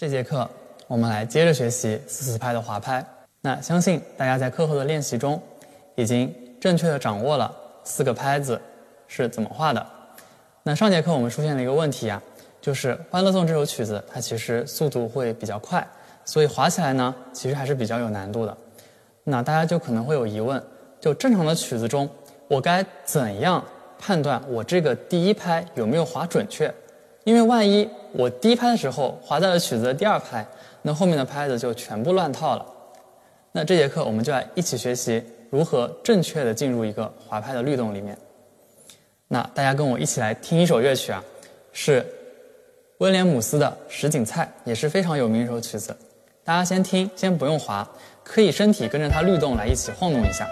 这节课我们来接着学习四四拍的滑拍。那相信大家在课后的练习中，已经正确的掌握了四个拍子是怎么画的。那上节课我们出现了一个问题啊，就是《欢乐颂》这首曲子它其实速度会比较快，所以滑起来呢其实还是比较有难度的。那大家就可能会有疑问，就正常的曲子中，我该怎样判断我这个第一拍有没有滑准确？因为万一我第一拍的时候滑在了曲子的第二拍，那后面的拍子就全部乱套了。那这节课我们就来一起学习如何正确的进入一个滑拍的律动里面。那大家跟我一起来听一首乐曲啊，是威廉姆斯的《什锦菜》，也是非常有名一首曲子。大家先听，先不用滑，可以身体跟着它律动来一起晃动一下。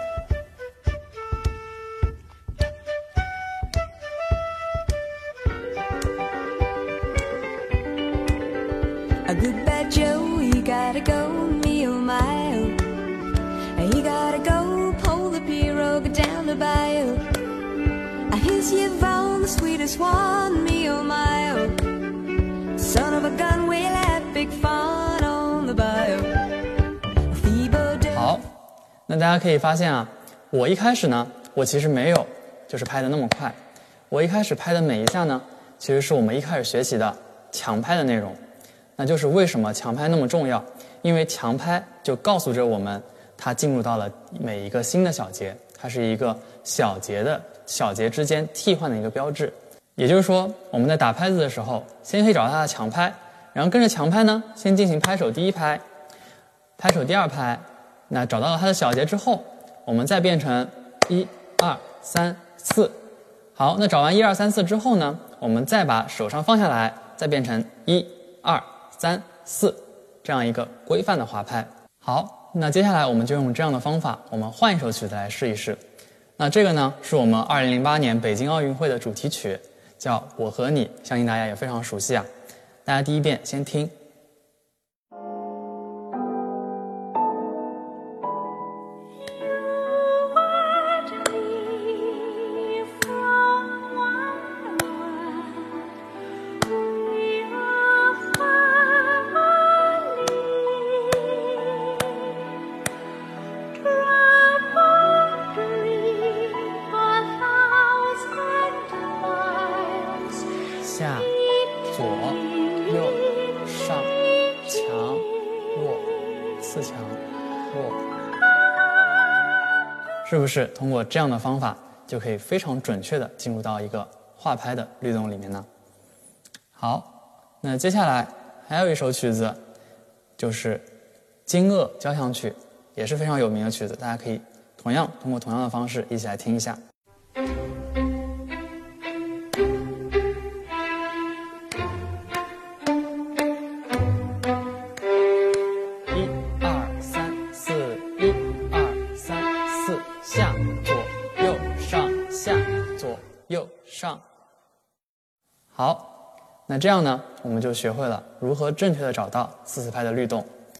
A good bad Joe, he gotta go, me oh my oh. He gotta go, pull the pirogue down the bayou. I here's Yvonne, the sweetest one, me oh my oh. Son of a gun, we'll have big fun on the bayou. Phoebe Joe. 好，那大家可以发现啊，我一开始呢，我其实没有就是拍的那么快，我一开始拍的每一下呢，其实是我们一开始学习的强拍的内容。那就是为什么强拍那么重要？因为强拍就告诉着我们，它进入到了每一个新的小节，它是一个小节的小节之间替换的一个标志。也就是说，我们在打拍子的时候，先可以找到它的强拍，然后跟着强拍呢，先进行拍手第一拍，拍手第二拍。那找到了它的小节之后，我们再变成一二三四。好，那找完一二三四之后呢，我们再把手上放下来，再变成一二。三四，这样一个规范的滑拍。好，那接下来我们就用这样的方法，我们换一首曲子来试一试。那这个呢，是我们二零零八年北京奥运会的主题曲，叫《我和你》，相信大家也非常熟悉啊。大家第一遍先听。下左右上强弱次强弱，是不是通过这样的方法就可以非常准确的进入到一个画拍的律动里面呢？好，那接下来还有一首曲子，就是《惊愕交响曲》，也是非常有名的曲子，大家可以同样通过同样的方式一起来听一下。上。好，那这样呢，我们就学会了如何正确的找到四四拍的律动。